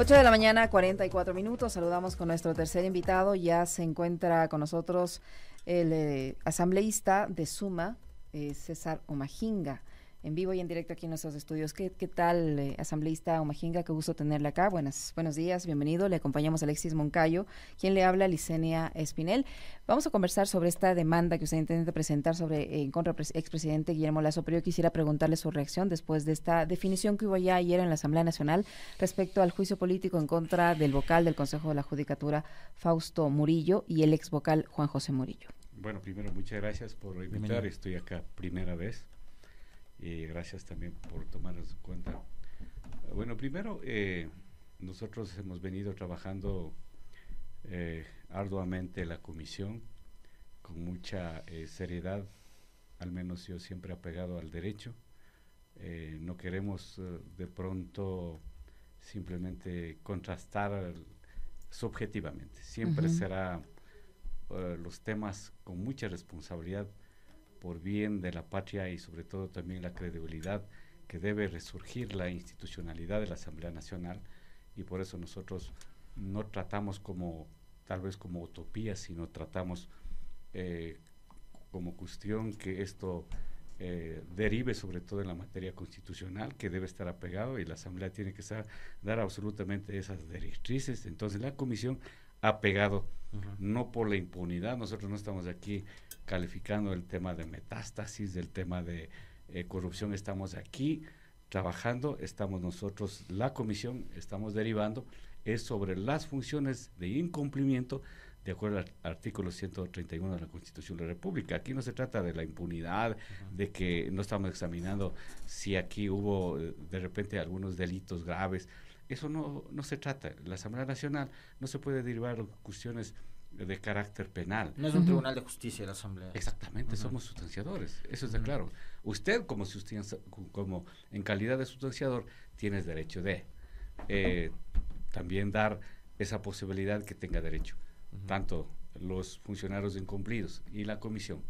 8 de la mañana, 44 minutos. Saludamos con nuestro tercer invitado. Ya se encuentra con nosotros el eh, asambleísta de Suma, eh, César Omajinga en vivo y en directo aquí en nuestros estudios. ¿Qué, qué tal, eh, asambleísta Omajinga? Qué gusto tenerle acá. Buenas, buenos días, bienvenido. Le acompañamos a Alexis Moncayo, quien le habla, Licenia Espinel. Vamos a conversar sobre esta demanda que usted intenta presentar sobre eh, en contra del expresidente Guillermo Lazo, pero yo quisiera preguntarle su reacción después de esta definición que hubo ya ayer en la Asamblea Nacional respecto al juicio político en contra del vocal del Consejo de la Judicatura, Fausto Murillo, y el ex vocal Juan José Murillo. Bueno, primero, muchas gracias por invitar. Estoy acá primera vez y gracias también por tomarnos en cuenta. Bueno, primero, eh, nosotros hemos venido trabajando eh, arduamente la comisión con mucha eh, seriedad, al menos yo siempre apegado al derecho. no queremos de pronto simplemente contrastar subjetivamente, siempre será los temas con mucha responsabilidad por bien de la patria y sobre todo también la credibilidad que debe resurgir la institucionalidad de la Asamblea Nacional y por eso nosotros no tratamos como tal vez como utopía, sino tratamos eh, como cuestión que esto eh, derive sobre todo en la materia constitucional que debe estar apegado y la Asamblea tiene que estar, dar absolutamente esas directrices. Entonces la Comisión ha pegado, no por la impunidad, nosotros no estamos aquí calificando el tema de metástasis, del tema de eh, corrupción, estamos aquí trabajando, estamos nosotros, la comisión, estamos derivando, es sobre las funciones de incumplimiento de acuerdo al artículo 131 de la Constitución de la República. Aquí no se trata de la impunidad, de que no estamos examinando si aquí hubo eh, de repente algunos delitos graves. Eso no, no se trata. La Asamblea Nacional no se puede derivar cuestiones de carácter penal. No es un tribunal de justicia la Asamblea. Exactamente, somos sustanciadores, eso está claro. Usted como, como en calidad de sustanciador tienes derecho de eh, también dar esa posibilidad que tenga derecho, tanto los funcionarios incumplidos y la comisión.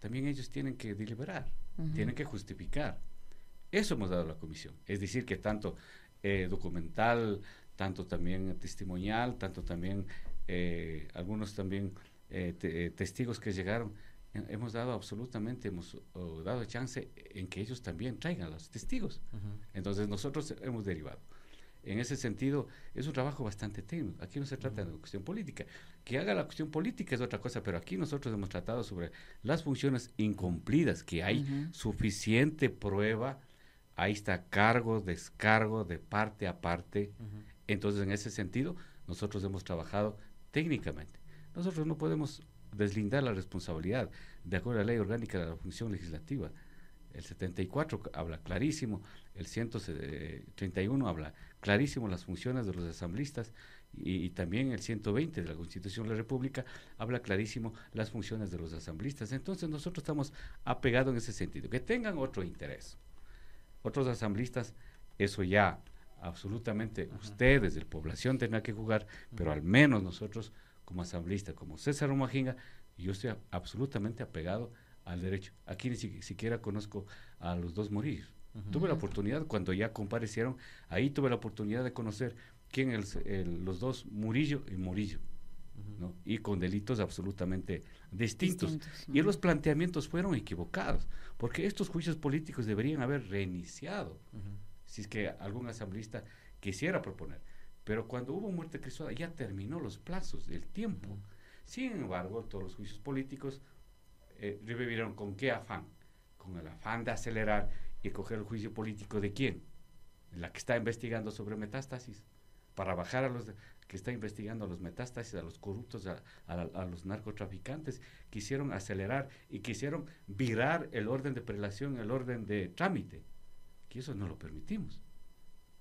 También ellos tienen que deliberar, tienen que justificar. Eso hemos dado a la comisión. Es decir, que tanto eh, documental, tanto también testimonial, tanto también eh, algunos también eh, eh, testigos que llegaron, hemos dado absolutamente, hemos dado chance en que ellos también traigan los testigos. Entonces nosotros hemos derivado. En ese sentido, es un trabajo bastante técnico. Aquí no se trata de cuestión política. Que haga la cuestión política es otra cosa, pero aquí nosotros hemos tratado sobre las funciones incumplidas, que hay suficiente prueba, ahí está cargo, descargo de parte a parte. Entonces, en ese sentido, nosotros hemos trabajado técnicamente. Nosotros no podemos deslindar la responsabilidad de acuerdo a la ley orgánica de la función legislativa. El 74 habla clarísimo, el 131 habla clarísimo las funciones de los asambleístas y, también el 120 de la Constitución de la República habla clarísimo las funciones de los asambleístas. Entonces nosotros estamos apegados en ese sentido. Que tengan otro interés. Otros asambleístas, eso ya absolutamente ustedes, de la población, tendrán que jugar, pero al menos nosotros, como asambleístas, como César Omajinga, yo estoy absolutamente apegado al derecho. Aquí ni siquiera conozco a los dos Murillos. Tuve la oportunidad, cuando ya comparecieron, ahí tuve la oportunidad de conocer quién es los dos Murillo y Murillo. ¿No? y con delitos absolutamente distintos. Y los planteamientos fueron equivocados, porque estos juicios políticos deberían haber reiniciado si es que algún asambleísta quisiera proponer. Pero cuando hubo muerte cruzada ya terminó los plazos, el tiempo. Sin embargo, todos los juicios políticos eh, revivieron con qué afán? Con el afán de acelerar y coger el juicio político de quién? La que está investigando sobre metástasis, para bajar a los que está investigando a los metástasis, a los corruptos, a, a, los narcotraficantes, quisieron acelerar y quisieron virar el orden de prelación, el orden de trámite que eso no lo permitimos.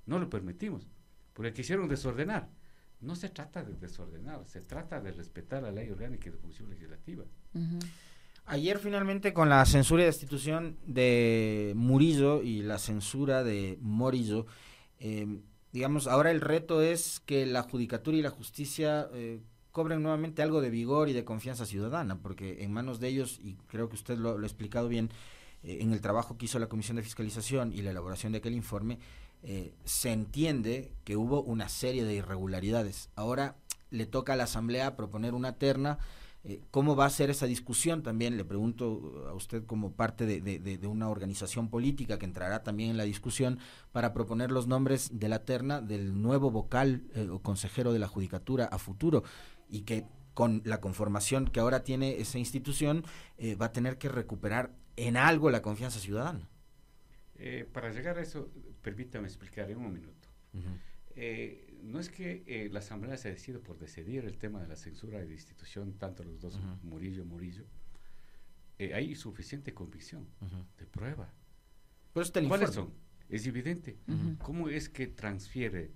No lo permitimos, porque quisieron desordenar. No se trata de desordenar, se trata de respetar la ley orgánica de función legislativa. Ayer finalmente con la censura y destitución de Murillo y la censura de Morillo, em, digamos, ahora el reto es que la judicatura y la justicia eh, cobren nuevamente algo de vigor y de confianza ciudadana, porque en manos de ellos, y creo que usted lo, lo ha explicado bien, eh, en el trabajo que hizo la Comisión de Fiscalización y la elaboración de aquel informe, eh, se entiende que hubo una serie de irregularidades. Ahora le toca a la Asamblea proponer una terna. Eh, ¿Cómo va a ser esa discusión? También le pregunto a usted como parte de, una organización política que entrará también en la discusión para proponer los nombres de la terna del nuevo vocal eh, o consejero de la Judicatura a futuro y que con la conformación que ahora tiene esa institución va a tener que recuperar en algo la confianza ciudadana. para llegar a eso, permítame explicar en un minuto. Eh, no es que eh, la Asamblea se decida por decidir el tema de la censura de la institución, tanto los dos, Murillo Murillo. Eh, hay suficiente convicción de prueba. ¿Cuáles son? Es evidente. ¿Cómo es que transfiere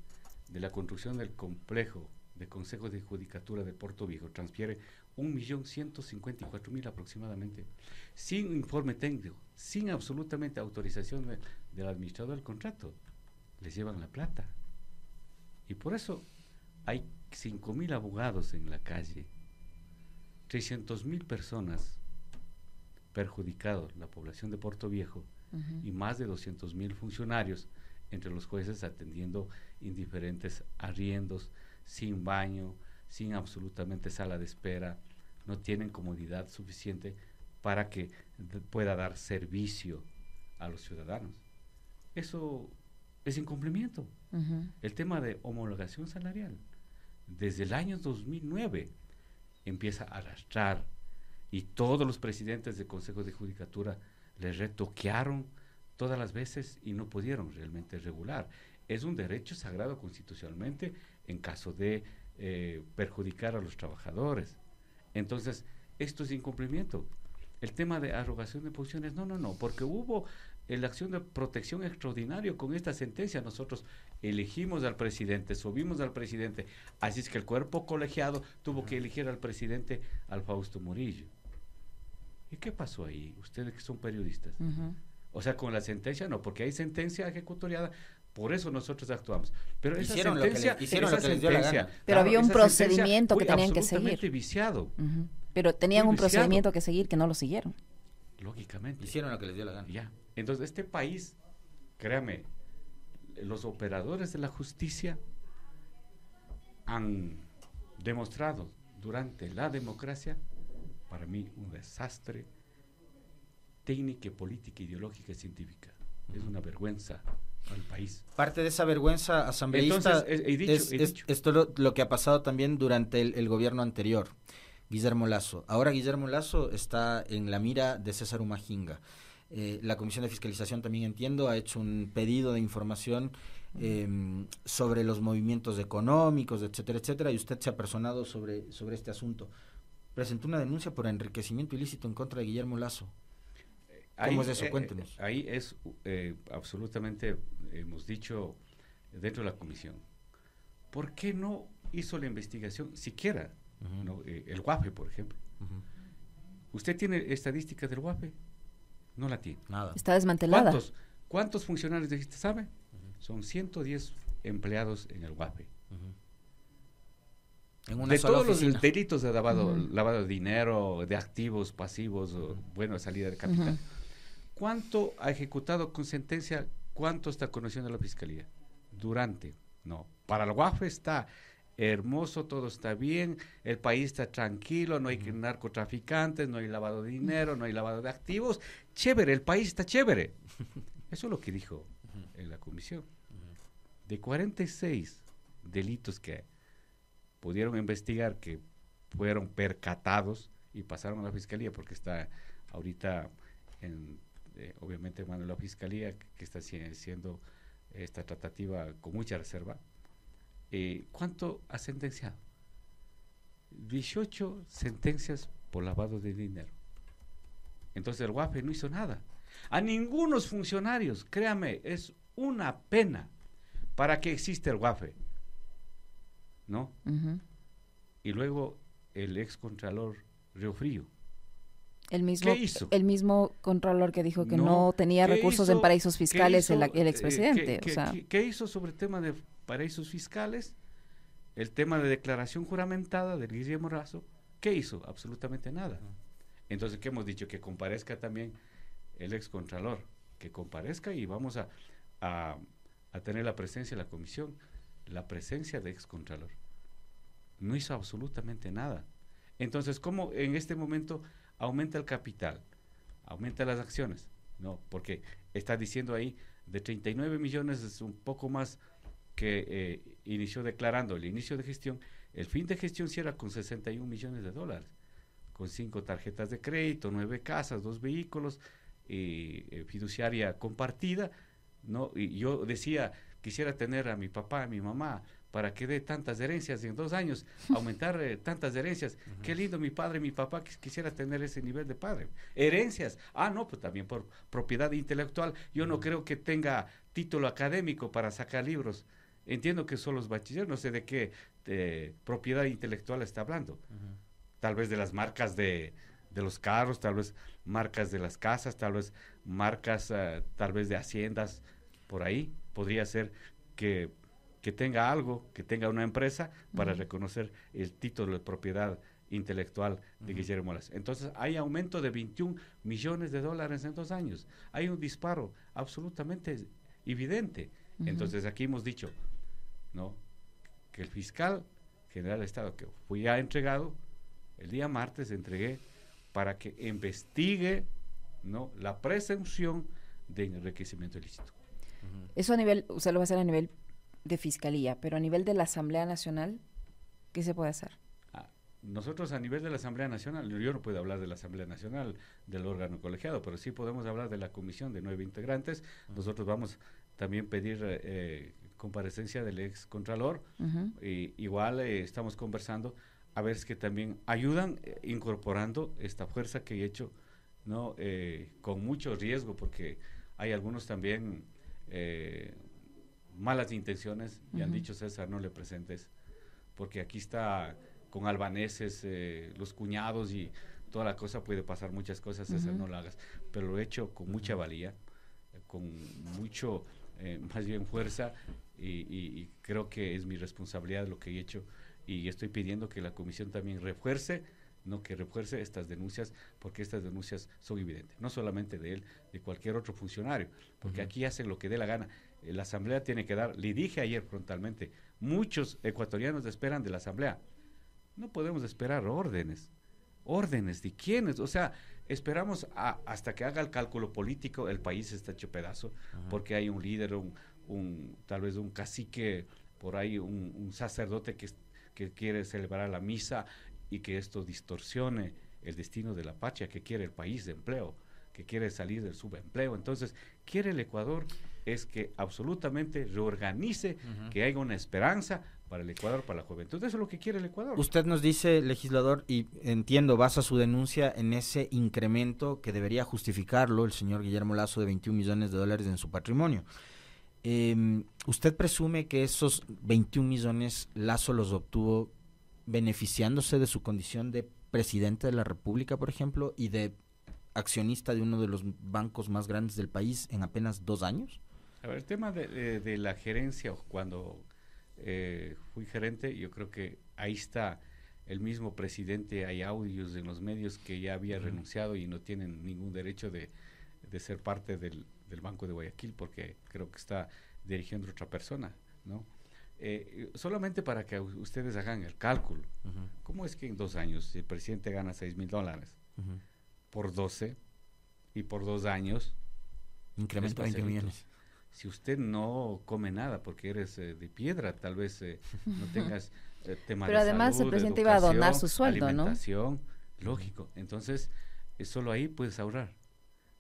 de la construcción del complejo de Consejo de Judicatura de Puerto Viejo, transfiere 1.154.000 aproximadamente, sin informe técnico, sin absolutamente autorización del administrador del contrato. Les llevan la plata. Y por eso hay 5.000 abogados en la calle, 300.000 personas perjudicados, la población de Puerto Viejo, y más de 200.000 funcionarios, entre los jueces atendiendo indiferentes arriendos, sin baño, sin absolutamente sala de espera, no tienen comodidad suficiente para que pueda dar servicio a los ciudadanos. Eso es incumplimiento. El tema de homologación salarial, desde el año 2009 empieza a arrastrar y todos los presidentes de consejos de judicatura le retoquearon todas las veces y no pudieron realmente regular. Es un derecho sagrado constitucionalmente en caso de eh, perjudicar a los trabajadores. Entonces, esto es incumplimiento. El tema de arrogación de posiciones, no, no, no, porque hubo la acción de protección extraordinario con esta sentencia. Nosotros elegimos al presidente, subimos al presidente, así es que el cuerpo colegiado tuvo que elegir al presidente, al Fausto Murillo. ¿Y qué pasó ahí? Ustedes que son periodistas. O sea, con la sentencia no, porque hay sentencia ejecutoriada, por eso nosotros actuamos. Pero esa hicieron sentencia, Pero había un procedimiento que tenían que seguir. viciado. Pero tenían un procedimiento que seguir que no lo siguieron. Lógicamente. Hicieron lo que les dio la gana. Ya. Entonces, este país, créame, los operadores de la justicia han demostrado durante la democracia, para mí, un desastre técnica, política, ideológica y científica. Es una vergüenza al país. Parte de esa vergüenza asambleísta es, esto lo, lo, que ha pasado también durante el, gobierno anterior, Guillermo Lazo. Ahora Guillermo Lazo está en la mira de César Humajinga. Eh, la Comisión de Fiscalización también entiendo ha hecho un pedido de información em, sobre los movimientos económicos, etcétera, etcétera, y usted se ha personado sobre, sobre este asunto. Presentó una denuncia por enriquecimiento ilícito en contra de Guillermo Lazo. ¿Cómo es eso? Eh, Cuéntenos. ahí es eh, absolutamente, hemos dicho, dentro de la comisión. ¿Por qué no hizo la investigación siquiera? el WAPE, por ejemplo. ¿Usted tiene estadísticas del WAPE? No la tiene. Nada. Está desmantelada. ¿Cuántos, cuántos funcionarios dijiste, sabe? Son 110 empleados en el WAPE. de todos los delitos de lavado, lavado de dinero, de activos, pasivos, bueno, salida de capital. ¿Cuánto ha ejecutado con sentencia? ¿Cuánto está conociendo la fiscalía? Durante. No. Para el WAFE está hermoso, todo está bien, el país está tranquilo, no hay narcotraficantes, no hay lavado de dinero, no hay lavado de activos. Chévere, el país está chévere. Eso es lo que dijo en la comisión. De 46 delitos que pudieron investigar, que fueron percatados y pasaron a la fiscalía, porque está ahorita, en, eh, obviamente, mano de la fiscalía, que está haciendo esta tratativa con mucha reserva eh, ¿cuánto ha sentenciado? 18 sentencias por lavado de dinero. Entonces el WAFE no hizo nada. A ningunos funcionarios, créame, es una pena para que existe el WAFE. ¿No? Y luego el ex contralor Río Frío. El mismo, el mismo contralor que dijo que no, tenía recursos en paraísos fiscales el, el, expresidente. ¿qué, ¿qué, hizo sobre el tema de paraísos fiscales, el tema de declaración juramentada del Guillermo Razo, ¿qué hizo? Absolutamente nada. Entonces, ¿qué hemos dicho? Que comparezca también el ex contralor, que comparezca y vamos a, a tener la presencia de la comisión, la presencia de excontralor. No hizo absolutamente nada. Entonces, ¿cómo en este momento aumenta el capital? Aumenta las acciones. No, porque está diciendo ahí de 39 millones es un poco más que eh, inició declarando el inicio de gestión. El fin de gestión cierra con 61 millones de dólares, con cinco tarjetas de crédito, nueve casas, dos vehículos, y eh, fiduciaria compartida. ¿no? Y yo decía, quisiera tener a mi papá, a mi mamá, para que dé tantas herencias en dos años, aumentar eh, tantas herencias. Qué lindo mi padre, mi papá, quisiera tener ese nivel de padre. Herencias. Ah, no, pues también por propiedad intelectual. Yo no creo que tenga título académico para sacar libros. Entiendo que son los bachilleros, no sé de qué propiedad intelectual está hablando. Tal vez de las marcas de, de, los carros, tal vez marcas de las casas, tal vez marcas, uh, tal vez de haciendas, por ahí. Podría ser que que tenga algo, que tenga una empresa para reconocer el título de propiedad intelectual de Guillermo Lazo. Entonces hay aumento de 21 millones de dólares en dos años. Hay un disparo absolutamente evidente. Entonces aquí hemos dicho, ¿no? Que el fiscal general del Estado, que fui ya entregado, el día martes entregué para que investigue, ¿no? La presunción de enriquecimiento ilícito. Eso a nivel, usted lo va a hacer a nivel de fiscalía, pero a nivel de la Asamblea Nacional, ¿qué se puede hacer? Ah, nosotros a nivel de la Asamblea Nacional, yo no puedo hablar de la Asamblea Nacional, del órgano colegiado, pero sí podemos hablar de la comisión de nueve integrantes. Nosotros vamos también pedir eh, comparecencia del ex contralor. y, igual eh, estamos conversando a ver si que también ayudan eh, incorporando esta fuerza que he hecho, no con mucho riesgo, porque hay algunos también malas intenciones y han dicho, César, no le presentes, porque aquí está con albaneses, eh, los cuñados y toda la cosa, puede pasar muchas cosas, César, no lo hagas. Pero lo he hecho con mucha valía, con mucho, eh, más bien fuerza, y, creo que es mi responsabilidad lo que he hecho, y estoy pidiendo que la comisión también refuerce no que refuerce estas denuncias porque estas denuncias son evidentes, no solamente de él, de cualquier otro funcionario, porque aquí hacen lo que dé la gana. Eh, la Asamblea tiene que dar, le dije ayer frontalmente, muchos ecuatorianos esperan de la Asamblea. No podemos esperar órdenes. ¿Órdenes de quiénes? O sea, esperamos hasta que haga el cálculo político, el país está hecho pedazo, porque hay un líder, un, tal vez un cacique, por ahí un, sacerdote que, que quiere celebrar la misa y que esto distorsione el destino de la patria que quiere el país de empleo, que quiere salir del subempleo. Entonces, quiere el Ecuador es que absolutamente reorganice, que haya una esperanza para el Ecuador, para la juventud. Eso es lo que quiere el Ecuador. Usted nos dice, legislador, y entiendo, basa su denuncia en ese incremento que debería justificarlo el señor Guillermo Lazo de 21 millones de dólares en su patrimonio. Em, ¿Usted presume que esos 21 millones Lazo los obtuvo beneficiándose de su condición de presidente de la República, por ejemplo, y de accionista de uno de los bancos más grandes del país en apenas dos años? A ver, el tema de, la gerencia, cuando eh, fui gerente, yo creo que ahí está el mismo presidente, hay audios en los medios que ya había renunciado y no tienen ningún derecho de, ser parte del, Banco de Guayaquil porque creo que está dirigiendo otra persona, ¿no? Eh, solamente para que ustedes hagan el cálculo, ¿cómo es que en dos años el presidente gana 6 mil dólares por 12 y por dos años? Incremento 20 millones si usted no come nada porque eres eh, de piedra, tal vez eh, no tengas eh, tema Pero además el presidente iba a donar su sueldo, alimentación, lógico. Entonces, solo ahí puedes ahorrar.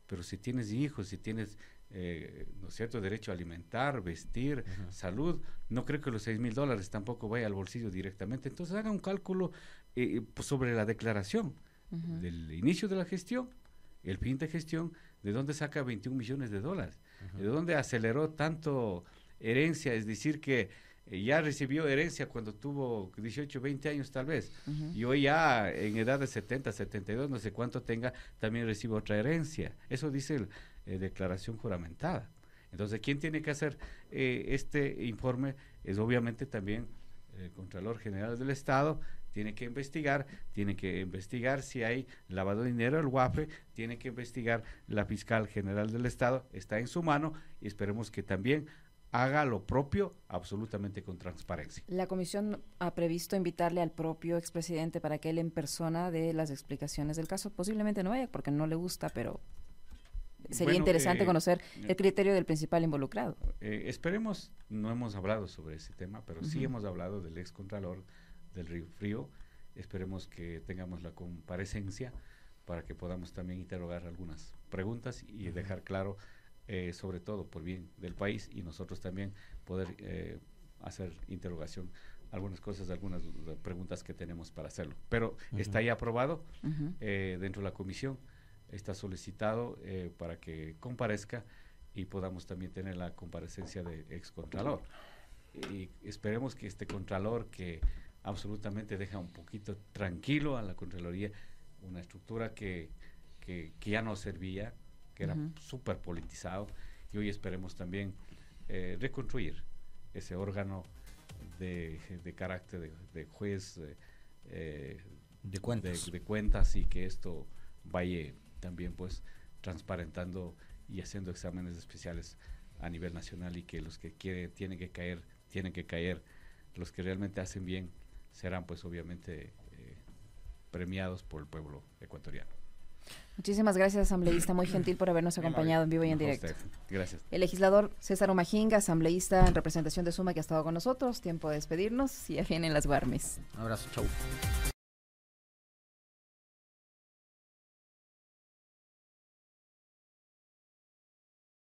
Pero si tienes hijos, si tienes, ¿no es cierto?, derecho a alimentar, vestir, salud, no creo que los 6 mil dólares tampoco vaya al bolsillo directamente. Entonces, haga un cálculo pues, sobre la declaración del inicio de la gestión, el fin de gestión, de dónde saca 21 millones de dólares ¿De dónde aceleró tanto herencia? Es decir, que eh, ya recibió herencia cuando tuvo 18, 20 años tal vez. Y hoy ya en edad de 70, 72, no sé cuánto tenga, también recibe otra herencia. Eso dice la eh, declaración juramentada. Entonces, ¿quién tiene que hacer eh, este informe? Es obviamente también el Contralor General del Estado, tiene que investigar, tiene que investigar si hay lavado de dinero, el WAFE, tiene que investigar la fiscal general del Estado, está en su mano y esperemos que también haga lo propio absolutamente con transparencia. La comisión ha previsto invitarle al propio expresidente para que él en persona dé las explicaciones del caso. Posiblemente no vaya porque no le gusta, pero sería Bueno, interesante eh, conocer el criterio del principal involucrado. Eh, esperemos, no hemos hablado sobre ese tema, pero sí hemos hablado del ex contralor del Río Frío. Esperemos que tengamos la comparecencia para que podamos también interrogar algunas preguntas y dejar claro, eh, sobre todo por bien del país y nosotros también poder eh, hacer interrogación algunas cosas, algunas preguntas que tenemos para hacerlo. Pero está ya aprobado eh, dentro de la comisión, está solicitado eh, para que comparezca y podamos también tener la comparecencia de ex contralor. Y esperemos que este contralor que absolutamente deja un poquito tranquilo a la Contraloría, una estructura que, que, que ya no servía, que era Ujú. súper politizado, y hoy esperemos también eh, reconstruir ese órgano de, de carácter de, de juez eh, eh, De cuentas. de, de cuentas y que esto vaya también pues transparentando y haciendo exámenes especiales a nivel nacional y que los que quiere tienen que caer tienen que caer los que realmente hacen bien serán pues obviamente eh, premiados por el pueblo ecuatoriano Muchísimas gracias, asambleísta, muy gentil por habernos acompañado en vivo y en directo. gracias El legislador César Omajinga, asambleísta en representación de Suma, que ha estado con nosotros. Tiempo de despedirnos y ya vienen las Guarmes. Un abrazo, chau.